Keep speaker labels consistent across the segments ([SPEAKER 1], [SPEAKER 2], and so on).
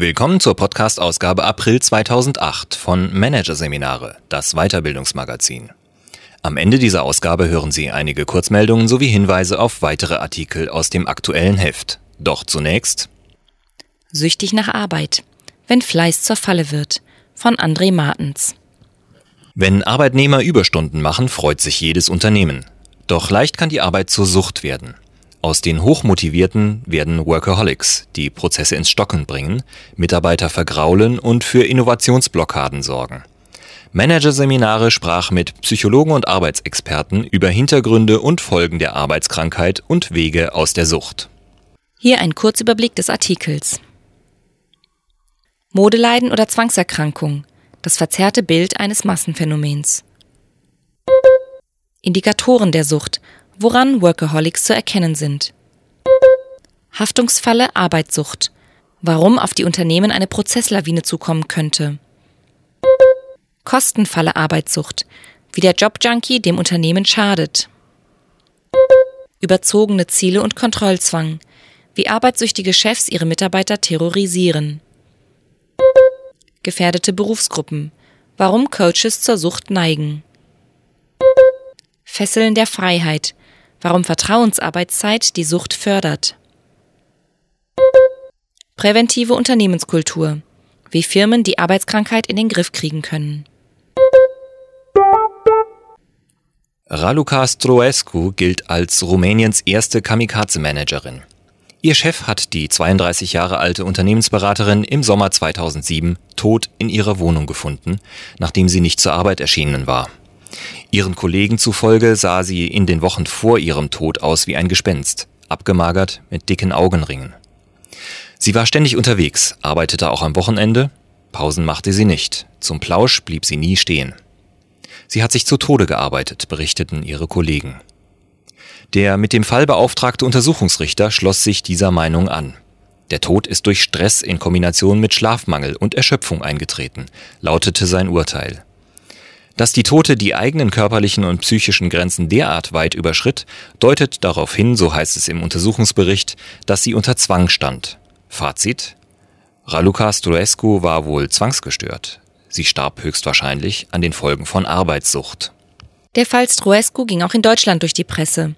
[SPEAKER 1] Willkommen zur Podcast-Ausgabe April 2008 von Managerseminare, das Weiterbildungsmagazin. Am Ende dieser Ausgabe hören Sie einige Kurzmeldungen sowie Hinweise auf weitere Artikel aus dem aktuellen Heft. Doch zunächst
[SPEAKER 2] Süchtig nach Arbeit. Wenn Fleiß zur Falle wird. Von André Martens.
[SPEAKER 1] Wenn Arbeitnehmer Überstunden machen, freut sich jedes Unternehmen. Doch leicht kann die Arbeit zur Sucht werden. Aus den Hochmotivierten werden Workaholics, die Prozesse ins Stocken bringen, Mitarbeiter vergraulen und für Innovationsblockaden sorgen. Managerseminare sprach mit Psychologen und Arbeitsexperten über Hintergründe und Folgen der Arbeitskrankheit und Wege aus der Sucht.
[SPEAKER 2] Hier ein Kurzüberblick des Artikels. Modeleiden oder Zwangserkrankung. Das verzerrte Bild eines Massenphänomens. Indikatoren der Sucht woran Workaholics zu erkennen sind. Haftungsfalle Arbeitssucht. Warum auf die Unternehmen eine Prozesslawine zukommen könnte. Kostenfalle Arbeitssucht. Wie der Jobjunkie dem Unternehmen schadet. Überzogene Ziele und Kontrollzwang. Wie arbeitssüchtige Chefs ihre Mitarbeiter terrorisieren. Gefährdete Berufsgruppen. Warum Coaches zur Sucht neigen. Fesseln der Freiheit warum Vertrauensarbeitszeit die Sucht fördert. Präventive Unternehmenskultur, wie Firmen die Arbeitskrankheit in den Griff kriegen können.
[SPEAKER 1] Raluca Stroescu gilt als Rumäniens erste Kamikaze-Managerin. Ihr Chef hat die 32 Jahre alte Unternehmensberaterin im Sommer 2007 tot in ihrer Wohnung gefunden, nachdem sie nicht zur Arbeit erschienen war. Ihren Kollegen zufolge sah sie in den Wochen vor ihrem Tod aus wie ein Gespenst, abgemagert mit dicken Augenringen. Sie war ständig unterwegs, arbeitete auch am Wochenende, Pausen machte sie nicht, zum Plausch blieb sie nie stehen. Sie hat sich zu Tode gearbeitet, berichteten ihre Kollegen. Der mit dem Fall beauftragte Untersuchungsrichter schloss sich dieser Meinung an. Der Tod ist durch Stress in Kombination mit Schlafmangel und Erschöpfung eingetreten, lautete sein Urteil. Dass die Tote die eigenen körperlichen und psychischen Grenzen derart weit überschritt, deutet darauf hin, so heißt es im Untersuchungsbericht, dass sie unter Zwang stand. Fazit? Raluca Stroescu war wohl zwangsgestört. Sie starb höchstwahrscheinlich an den Folgen von Arbeitssucht.
[SPEAKER 2] Der Fall Stroescu ging auch in Deutschland durch die Presse.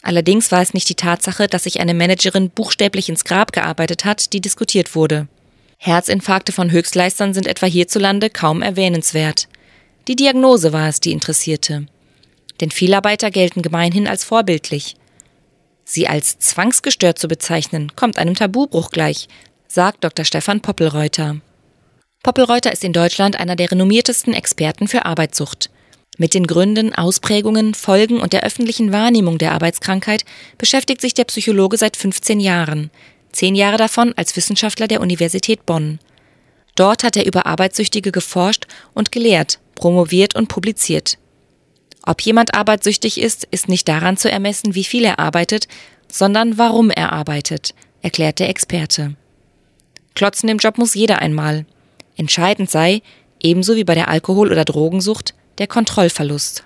[SPEAKER 2] Allerdings war es nicht die Tatsache, dass sich eine Managerin buchstäblich ins Grab gearbeitet hat, die diskutiert wurde. Herzinfarkte von Höchstleistern sind etwa hierzulande kaum erwähnenswert. Die Diagnose war es, die interessierte. Denn Fehlarbeiter gelten gemeinhin als vorbildlich. Sie als zwangsgestört zu bezeichnen, kommt einem Tabubruch gleich, sagt Dr. Stefan Poppelreuter. Poppelreuter ist in Deutschland einer der renommiertesten Experten für Arbeitssucht. Mit den Gründen, Ausprägungen, Folgen und der öffentlichen Wahrnehmung der Arbeitskrankheit beschäftigt sich der Psychologe seit 15 Jahren, zehn Jahre davon als Wissenschaftler der Universität Bonn. Dort hat er über Arbeitssüchtige geforscht und gelehrt, promoviert und publiziert. Ob jemand arbeitssüchtig ist, ist nicht daran zu ermessen, wie viel er arbeitet, sondern warum er arbeitet, erklärt der Experte. Klotzen im Job muss jeder einmal. Entscheidend sei, ebenso wie bei der Alkohol- oder Drogensucht, der Kontrollverlust.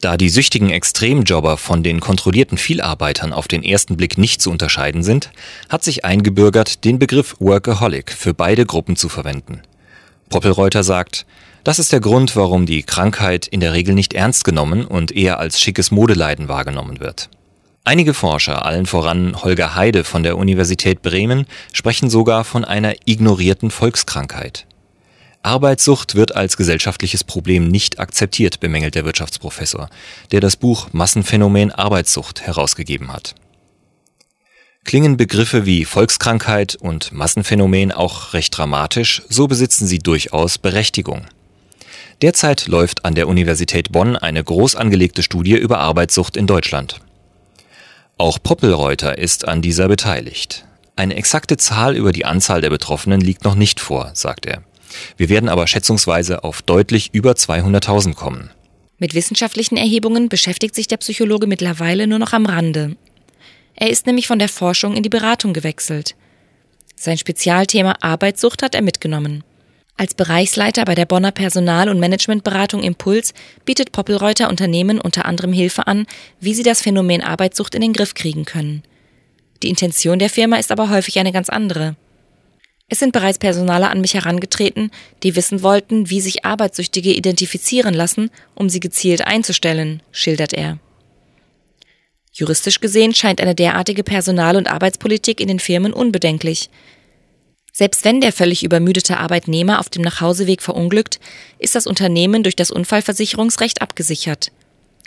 [SPEAKER 1] Da die süchtigen Extremjobber von den kontrollierten Vielarbeitern auf den ersten Blick nicht zu unterscheiden sind, hat sich eingebürgert, den Begriff Workaholic für beide Gruppen zu verwenden. Poppelreuter sagt, das ist der Grund, warum die Krankheit in der Regel nicht ernst genommen und eher als schickes Modeleiden wahrgenommen wird. Einige Forscher, allen voran Holger Heide von der Universität Bremen, sprechen sogar von einer ignorierten Volkskrankheit. Arbeitssucht wird als gesellschaftliches Problem nicht akzeptiert, bemängelt der Wirtschaftsprofessor, der das Buch Massenphänomen Arbeitssucht herausgegeben hat. Klingen Begriffe wie Volkskrankheit und Massenphänomen auch recht dramatisch, so besitzen sie durchaus Berechtigung. Derzeit läuft an der Universität Bonn eine groß angelegte Studie über Arbeitssucht in Deutschland. Auch Poppelreuter ist an dieser beteiligt. Eine exakte Zahl über die Anzahl der Betroffenen liegt noch nicht vor, sagt er. Wir werden aber schätzungsweise auf deutlich über 200.000 kommen.
[SPEAKER 2] Mit wissenschaftlichen Erhebungen beschäftigt sich der Psychologe mittlerweile nur noch am Rande. Er ist nämlich von der Forschung in die Beratung gewechselt. Sein Spezialthema Arbeitssucht hat er mitgenommen. Als Bereichsleiter bei der Bonner Personal- und Managementberatung Impuls bietet Poppelreuter Unternehmen unter anderem Hilfe an, wie sie das Phänomen Arbeitssucht in den Griff kriegen können. Die Intention der Firma ist aber häufig eine ganz andere. Es sind bereits Personale an mich herangetreten, die wissen wollten, wie sich Arbeitssüchtige identifizieren lassen, um sie gezielt einzustellen, schildert er. Juristisch gesehen scheint eine derartige Personal- und Arbeitspolitik in den Firmen unbedenklich. Selbst wenn der völlig übermüdete Arbeitnehmer auf dem Nachhauseweg verunglückt, ist das Unternehmen durch das Unfallversicherungsrecht abgesichert.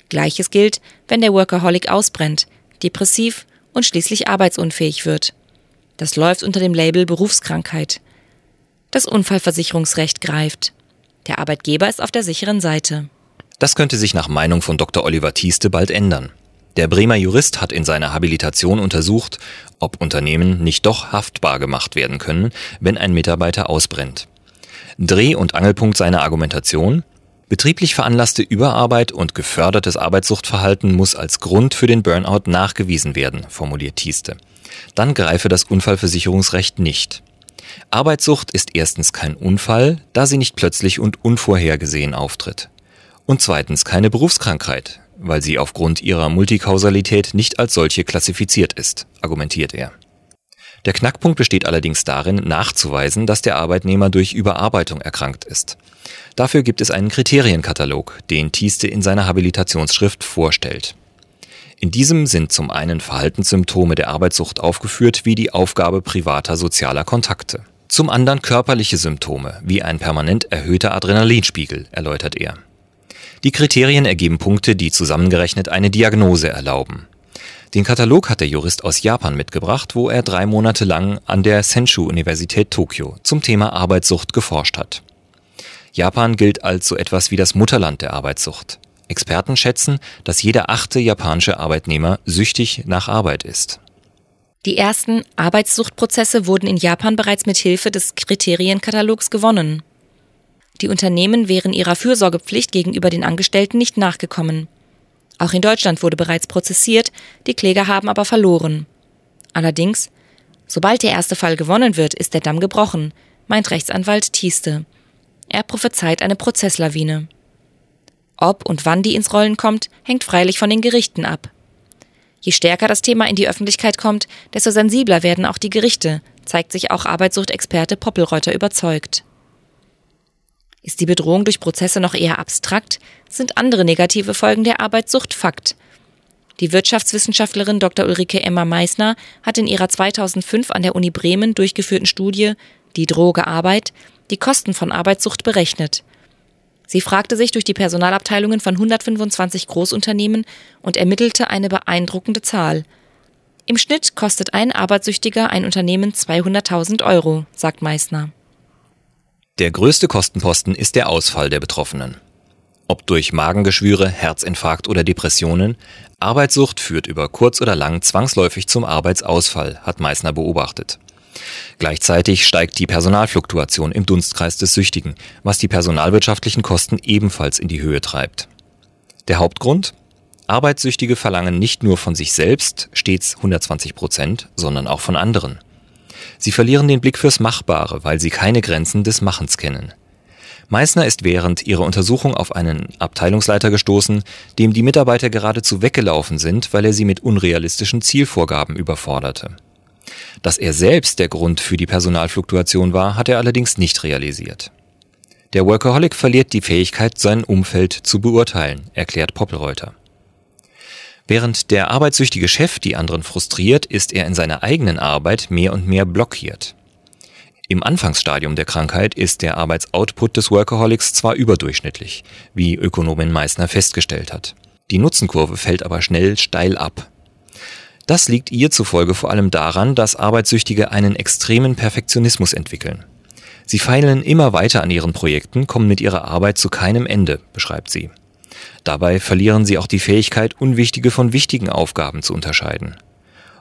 [SPEAKER 2] Gleiches gilt, wenn der Workaholic ausbrennt, depressiv und schließlich arbeitsunfähig wird. Das läuft unter dem Label Berufskrankheit. Das Unfallversicherungsrecht greift. Der Arbeitgeber ist auf der sicheren Seite.
[SPEAKER 1] Das könnte sich nach Meinung von Dr. Oliver Thieste bald ändern. Der Bremer Jurist hat in seiner Habilitation untersucht, ob Unternehmen nicht doch haftbar gemacht werden können, wenn ein Mitarbeiter ausbrennt. Dreh- und Angelpunkt seiner Argumentation Betrieblich veranlasste Überarbeit und gefördertes Arbeitssuchtverhalten muss als Grund für den Burnout nachgewiesen werden, formuliert Thieste. Dann greife das Unfallversicherungsrecht nicht. Arbeitssucht ist erstens kein Unfall, da sie nicht plötzlich und unvorhergesehen auftritt. Und zweitens keine Berufskrankheit, weil sie aufgrund ihrer Multikausalität nicht als solche klassifiziert ist, argumentiert er. Der Knackpunkt besteht allerdings darin, nachzuweisen, dass der Arbeitnehmer durch Überarbeitung erkrankt ist. Dafür gibt es einen Kriterienkatalog, den Thieste in seiner Habilitationsschrift vorstellt. In diesem sind zum einen Verhaltenssymptome der Arbeitssucht aufgeführt, wie die Aufgabe privater sozialer Kontakte. Zum anderen körperliche Symptome, wie ein permanent erhöhter Adrenalinspiegel, erläutert er. Die Kriterien ergeben Punkte, die zusammengerechnet eine Diagnose erlauben. Den Katalog hat der Jurist aus Japan mitgebracht, wo er drei Monate lang an der Senshu-Universität Tokio zum Thema Arbeitssucht geforscht hat. Japan gilt als so etwas wie das Mutterland der Arbeitssucht. Experten schätzen, dass jeder achte japanische Arbeitnehmer süchtig nach Arbeit ist.
[SPEAKER 2] Die ersten Arbeitssuchtprozesse wurden in Japan bereits mit Hilfe des Kriterienkatalogs gewonnen. Die Unternehmen wären ihrer Fürsorgepflicht gegenüber den Angestellten nicht nachgekommen. Auch in Deutschland wurde bereits prozessiert, die Kläger haben aber verloren. Allerdings, sobald der erste Fall gewonnen wird, ist der Damm gebrochen, meint Rechtsanwalt Thieste. Er prophezeit eine Prozesslawine. Ob und wann die ins Rollen kommt, hängt freilich von den Gerichten ab. Je stärker das Thema in die Öffentlichkeit kommt, desto sensibler werden auch die Gerichte, zeigt sich auch Arbeitssuchtexperte Poppelreuter überzeugt. Ist die Bedrohung durch Prozesse noch eher abstrakt, sind andere negative Folgen der Arbeitssucht Fakt. Die Wirtschaftswissenschaftlerin Dr. Ulrike Emma Meissner hat in ihrer 2005 an der Uni Bremen durchgeführten Studie Die Droge Arbeit die Kosten von Arbeitssucht berechnet. Sie fragte sich durch die Personalabteilungen von 125 Großunternehmen und ermittelte eine beeindruckende Zahl. Im Schnitt kostet ein Arbeitssüchtiger ein Unternehmen 200.000 Euro, sagt Meissner.
[SPEAKER 1] Der größte Kostenposten ist der Ausfall der Betroffenen. Ob durch Magengeschwüre, Herzinfarkt oder Depressionen, Arbeitssucht führt über kurz oder lang zwangsläufig zum Arbeitsausfall, hat Meissner beobachtet. Gleichzeitig steigt die Personalfluktuation im Dunstkreis des Süchtigen, was die personalwirtschaftlichen Kosten ebenfalls in die Höhe treibt. Der Hauptgrund? Arbeitssüchtige verlangen nicht nur von sich selbst stets 120 Prozent, sondern auch von anderen. Sie verlieren den Blick fürs Machbare, weil sie keine Grenzen des Machens kennen. Meissner ist während ihrer Untersuchung auf einen Abteilungsleiter gestoßen, dem die Mitarbeiter geradezu weggelaufen sind, weil er sie mit unrealistischen Zielvorgaben überforderte. Dass er selbst der Grund für die Personalfluktuation war, hat er allerdings nicht realisiert. Der Workaholic verliert die Fähigkeit, sein Umfeld zu beurteilen, erklärt Poppelreuter. Während der arbeitssüchtige Chef die anderen frustriert, ist er in seiner eigenen Arbeit mehr und mehr blockiert. Im Anfangsstadium der Krankheit ist der Arbeitsoutput des Workaholics zwar überdurchschnittlich, wie Ökonomin Meissner festgestellt hat. Die Nutzenkurve fällt aber schnell steil ab. Das liegt ihr zufolge vor allem daran, dass Arbeitssüchtige einen extremen Perfektionismus entwickeln. Sie feilen immer weiter an ihren Projekten, kommen mit ihrer Arbeit zu keinem Ende, beschreibt sie. Dabei verlieren sie auch die Fähigkeit, unwichtige von wichtigen Aufgaben zu unterscheiden.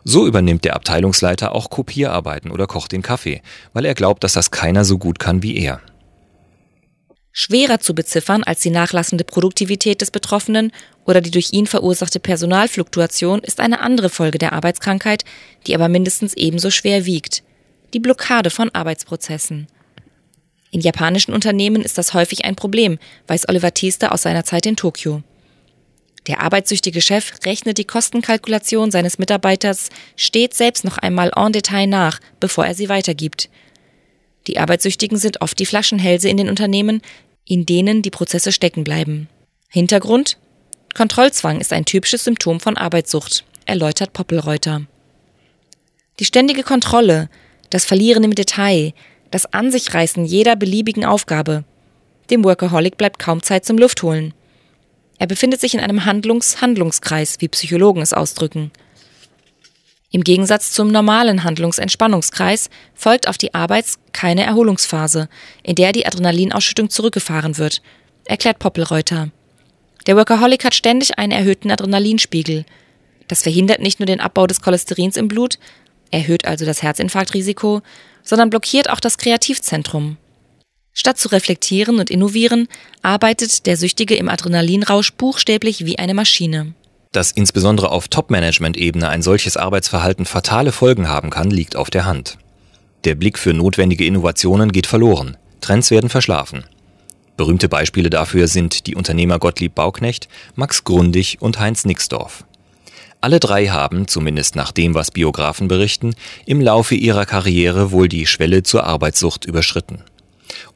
[SPEAKER 1] So übernimmt der Abteilungsleiter auch Kopierarbeiten oder kocht den Kaffee, weil er glaubt, dass das keiner so gut kann wie er.
[SPEAKER 2] Schwerer zu beziffern als die nachlassende Produktivität des Betroffenen oder die durch ihn verursachte Personalfluktuation ist eine andere Folge der Arbeitskrankheit, die aber mindestens ebenso schwer wiegt. Die Blockade von Arbeitsprozessen. In japanischen Unternehmen ist das häufig ein Problem, weiß Oliver Thieste aus seiner Zeit in Tokio. Der arbeitssüchtige Chef rechnet die Kostenkalkulation seines Mitarbeiters stets selbst noch einmal en Detail nach, bevor er sie weitergibt. Die Arbeitssüchtigen sind oft die Flaschenhälse in den Unternehmen, in denen die Prozesse stecken bleiben. Hintergrund? Kontrollzwang ist ein typisches Symptom von Arbeitssucht, erläutert Poppelreuter. Die ständige Kontrolle, das Verlieren im Detail, das An sich reißen jeder beliebigen Aufgabe. Dem Workaholic bleibt kaum Zeit zum Luftholen. Er befindet sich in einem Handlungs-Handlungskreis, wie Psychologen es ausdrücken. Im Gegensatz zum normalen Handlungsentspannungskreis folgt auf die Arbeits- keine Erholungsphase, in der die Adrenalinausschüttung zurückgefahren wird, erklärt Poppelreuter. Der Workaholic hat ständig einen erhöhten Adrenalinspiegel. Das verhindert nicht nur den Abbau des Cholesterins im Blut, erhöht also das Herzinfarktrisiko, sondern blockiert auch das Kreativzentrum. Statt zu reflektieren und innovieren, arbeitet der Süchtige im Adrenalinrausch buchstäblich wie eine Maschine.
[SPEAKER 1] Dass insbesondere auf Top-Management-Ebene ein solches Arbeitsverhalten fatale Folgen haben kann, liegt auf der Hand. Der Blick für notwendige Innovationen geht verloren, Trends werden verschlafen. Berühmte Beispiele dafür sind die Unternehmer Gottlieb Bauknecht, Max Grundig und Heinz Nixdorf. Alle drei haben, zumindest nach dem, was Biografen berichten, im Laufe ihrer Karriere wohl die Schwelle zur Arbeitssucht überschritten.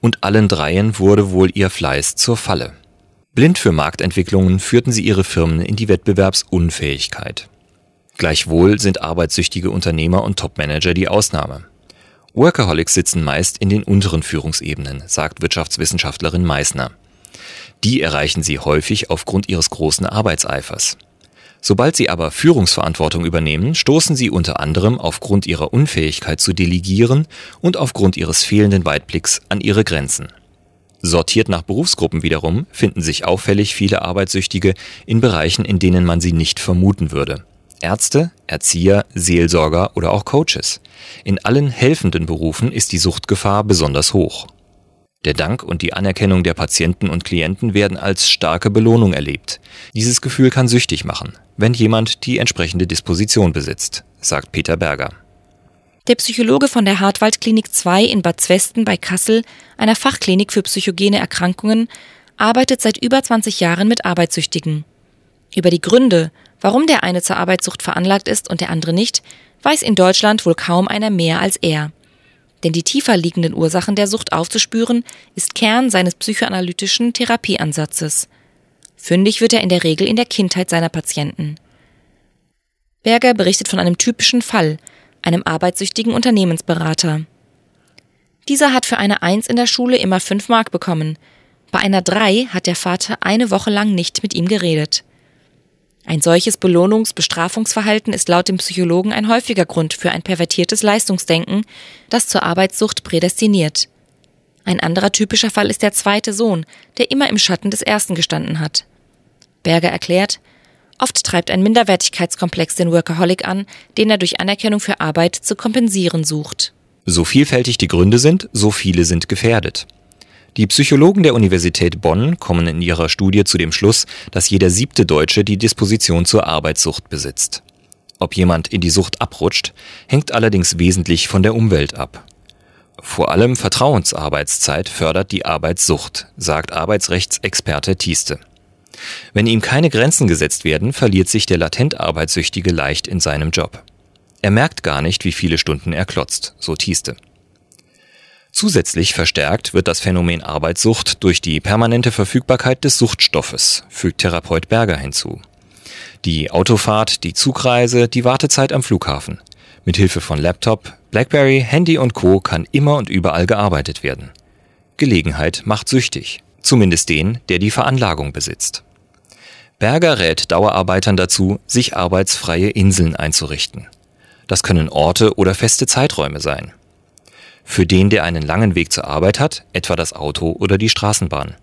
[SPEAKER 1] Und allen dreien wurde wohl ihr Fleiß zur Falle. Blind für Marktentwicklungen führten sie ihre Firmen in die Wettbewerbsunfähigkeit. Gleichwohl sind arbeitssüchtige Unternehmer und Topmanager die Ausnahme. Workaholics sitzen meist in den unteren Führungsebenen, sagt Wirtschaftswissenschaftlerin Meissner. Die erreichen sie häufig aufgrund ihres großen Arbeitseifers. Sobald sie aber Führungsverantwortung übernehmen, stoßen sie unter anderem aufgrund ihrer Unfähigkeit zu delegieren und aufgrund ihres fehlenden Weitblicks an ihre Grenzen. Sortiert nach Berufsgruppen wiederum finden sich auffällig viele Arbeitssüchtige in Bereichen, in denen man sie nicht vermuten würde. Ärzte, Erzieher, Seelsorger oder auch Coaches. In allen helfenden Berufen ist die Suchtgefahr besonders hoch. Der Dank und die Anerkennung der Patienten und Klienten werden als starke Belohnung erlebt. Dieses Gefühl kann süchtig machen, wenn jemand die entsprechende Disposition besitzt, sagt Peter Berger.
[SPEAKER 2] Der Psychologe von der Hartwald-Klinik 2 in Bad Zwesten bei Kassel, einer Fachklinik für psychogene Erkrankungen, arbeitet seit über 20 Jahren mit Arbeitssüchtigen. Über die Gründe, warum der eine zur Arbeitssucht veranlagt ist und der andere nicht, weiß in Deutschland wohl kaum einer mehr als er. Denn die tiefer liegenden Ursachen der Sucht aufzuspüren, ist Kern seines psychoanalytischen Therapieansatzes. Fündig wird er in der Regel in der Kindheit seiner Patienten. Berger berichtet von einem typischen Fall, einem arbeitssüchtigen Unternehmensberater. Dieser hat für eine Eins in der Schule immer fünf Mark bekommen. Bei einer Drei hat der Vater eine Woche lang nicht mit ihm geredet. Ein solches Belohnungs-Bestrafungsverhalten ist laut dem Psychologen ein häufiger Grund für ein pervertiertes Leistungsdenken, das zur Arbeitssucht prädestiniert. Ein anderer typischer Fall ist der zweite Sohn, der immer im Schatten des ersten gestanden hat. Berger erklärt, Oft treibt ein Minderwertigkeitskomplex den Workaholic an, den er durch Anerkennung für Arbeit zu kompensieren sucht.
[SPEAKER 1] So vielfältig die Gründe sind, so viele sind gefährdet. Die Psychologen der Universität Bonn kommen in ihrer Studie zu dem Schluss, dass jeder siebte Deutsche die Disposition zur Arbeitssucht besitzt. Ob jemand in die Sucht abrutscht, hängt allerdings wesentlich von der Umwelt ab. Vor allem Vertrauensarbeitszeit fördert die Arbeitssucht, sagt Arbeitsrechtsexperte Thieste. Wenn ihm keine Grenzen gesetzt werden, verliert sich der latent Arbeitssüchtige leicht in seinem Job. Er merkt gar nicht, wie viele Stunden er klotzt, so Thieste. Zusätzlich verstärkt wird das Phänomen Arbeitssucht durch die permanente Verfügbarkeit des Suchtstoffes, fügt Therapeut Berger hinzu. Die Autofahrt, die Zugreise, die Wartezeit am Flughafen. Mit Hilfe von Laptop, Blackberry, Handy und Co. kann immer und überall gearbeitet werden. Gelegenheit macht süchtig, zumindest den, der die Veranlagung besitzt. Berger rät Dauerarbeitern dazu, sich arbeitsfreie Inseln einzurichten. Das können Orte oder feste Zeiträume sein. Für den, der einen langen Weg zur Arbeit hat, etwa das Auto oder die Straßenbahn.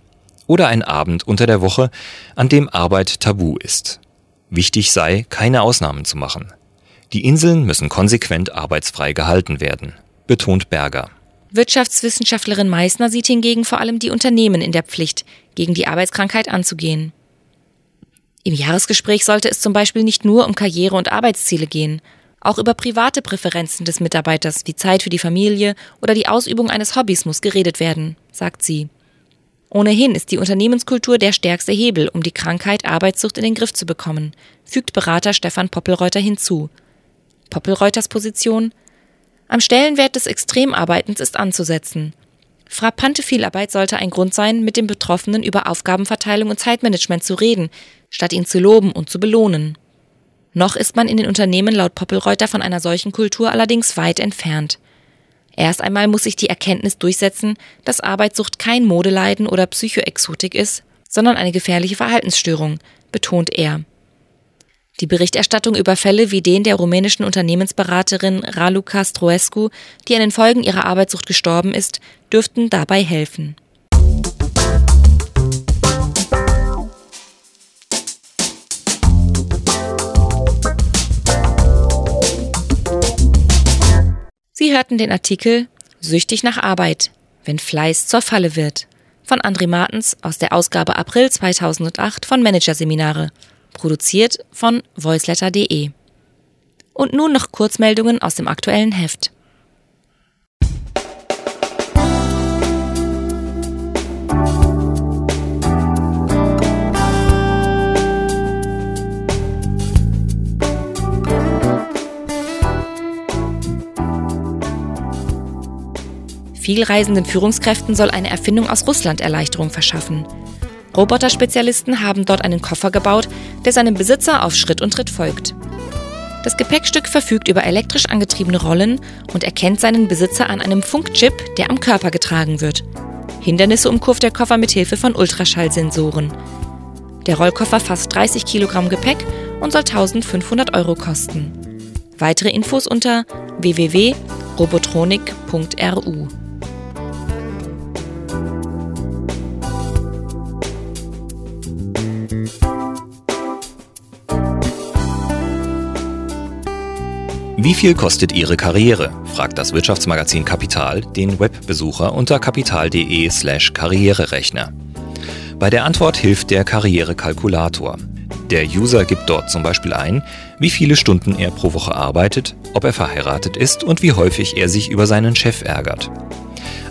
[SPEAKER 1] Oder ein Abend unter der Woche, an dem Arbeit tabu ist. Wichtig sei, keine Ausnahmen zu machen. Die Inseln müssen konsequent arbeitsfrei gehalten werden, betont Berger.
[SPEAKER 2] Wirtschaftswissenschaftlerin Meissner sieht hingegen vor allem die Unternehmen in der Pflicht, gegen die Arbeitskrankheit anzugehen. Im Jahresgespräch sollte es zum Beispiel nicht nur um Karriere und Arbeitsziele gehen. Auch über private Präferenzen des Mitarbeiters wie Zeit für die Familie oder die Ausübung eines Hobbys muss geredet werden, sagt sie. Ohnehin ist die Unternehmenskultur der stärkste Hebel, um die Krankheit Arbeitssucht in den Griff zu bekommen, fügt Berater Stefan Poppelreuter hinzu. Poppelreuters Position Am Stellenwert des Extremarbeitens ist anzusetzen. Frappante Vielarbeit sollte ein Grund sein, mit den Betroffenen über Aufgabenverteilung und Zeitmanagement zu reden, statt ihn zu loben und zu belohnen. Noch ist man in den Unternehmen laut Poppelreuter von einer solchen Kultur allerdings weit entfernt. Erst einmal muss sich die Erkenntnis durchsetzen, dass Arbeitssucht kein Modeleiden oder Psychoexotik ist, sondern eine gefährliche Verhaltensstörung, betont er. Die Berichterstattung über Fälle wie den der rumänischen Unternehmensberaterin Raluca Stroescu, die an den Folgen ihrer Arbeitssucht gestorben ist, dürften dabei helfen. Sie hörten den Artikel Süchtig nach Arbeit, wenn Fleiß zur Falle wird von André Martens aus der Ausgabe April 2008 von Managerseminare produziert von voiceletter.de. Und nun noch Kurzmeldungen aus dem aktuellen Heft. Vielreisenden Führungskräften soll eine Erfindung aus Russland Erleichterung verschaffen. Roboterspezialisten haben dort einen Koffer gebaut, der seinem Besitzer auf Schritt und Tritt folgt. Das Gepäckstück verfügt über elektrisch angetriebene Rollen und erkennt seinen Besitzer an einem Funkchip, der am Körper getragen wird. Hindernisse umkurvt der Koffer mit Hilfe von Ultraschallsensoren. Der Rollkoffer fasst 30 Kilogramm Gepäck und soll 1500 Euro kosten. Weitere Infos unter www.robotronik.ru.
[SPEAKER 1] Wie viel kostet Ihre Karriere? fragt das Wirtschaftsmagazin Kapital den Webbesucher unter kapital.de/slash Karriererechner. Bei der Antwort hilft der Karrierekalkulator. Der User gibt dort zum Beispiel ein, wie viele Stunden er pro Woche arbeitet, ob er verheiratet ist und wie häufig er sich über seinen Chef ärgert.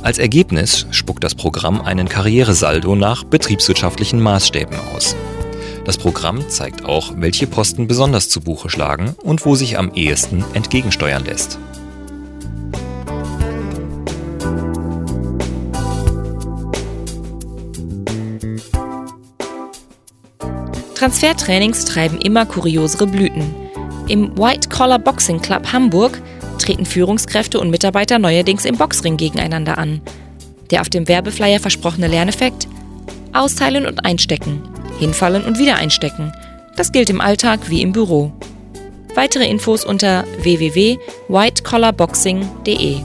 [SPEAKER 1] Als Ergebnis spuckt das Programm einen Karrieresaldo nach betriebswirtschaftlichen Maßstäben aus. Das Programm zeigt auch, welche Posten besonders zu Buche schlagen und wo sich am ehesten entgegensteuern lässt.
[SPEAKER 2] Transfertrainings treiben immer kuriosere Blüten. Im White Collar Boxing Club Hamburg treten Führungskräfte und Mitarbeiter neuerdings im Boxring gegeneinander an. Der auf dem Werbeflyer versprochene Lerneffekt? Austeilen und einstecken hinfallen und wieder einstecken. Das gilt im Alltag wie im Büro. Weitere Infos unter www.whitecollarboxing.de.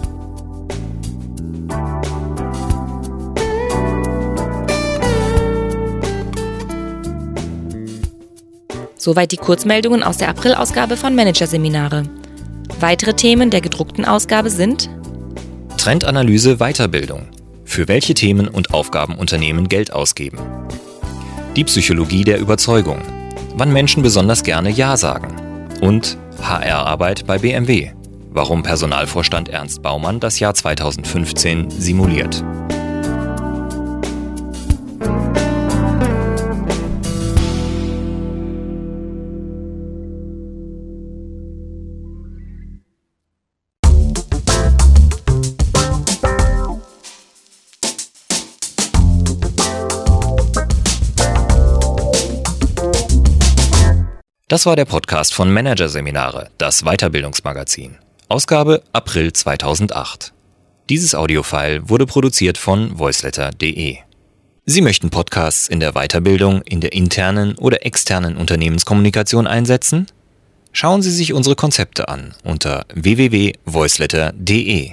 [SPEAKER 2] Soweit die Kurzmeldungen aus der Aprilausgabe von Managerseminare. Weitere Themen der gedruckten Ausgabe sind
[SPEAKER 1] Trendanalyse Weiterbildung. Für welche Themen und Aufgaben Unternehmen Geld ausgeben. Die Psychologie der Überzeugung. Wann Menschen besonders gerne Ja sagen. Und HR-Arbeit bei BMW. Warum Personalvorstand Ernst Baumann das Jahr 2015 simuliert. Das war der Podcast von Managerseminare, das Weiterbildungsmagazin. Ausgabe April 2008. Dieses Audiofile wurde produziert von voiceletter.de. Sie möchten Podcasts in der Weiterbildung, in der internen oder externen Unternehmenskommunikation einsetzen? Schauen Sie sich unsere Konzepte an unter www.voiceletter.de.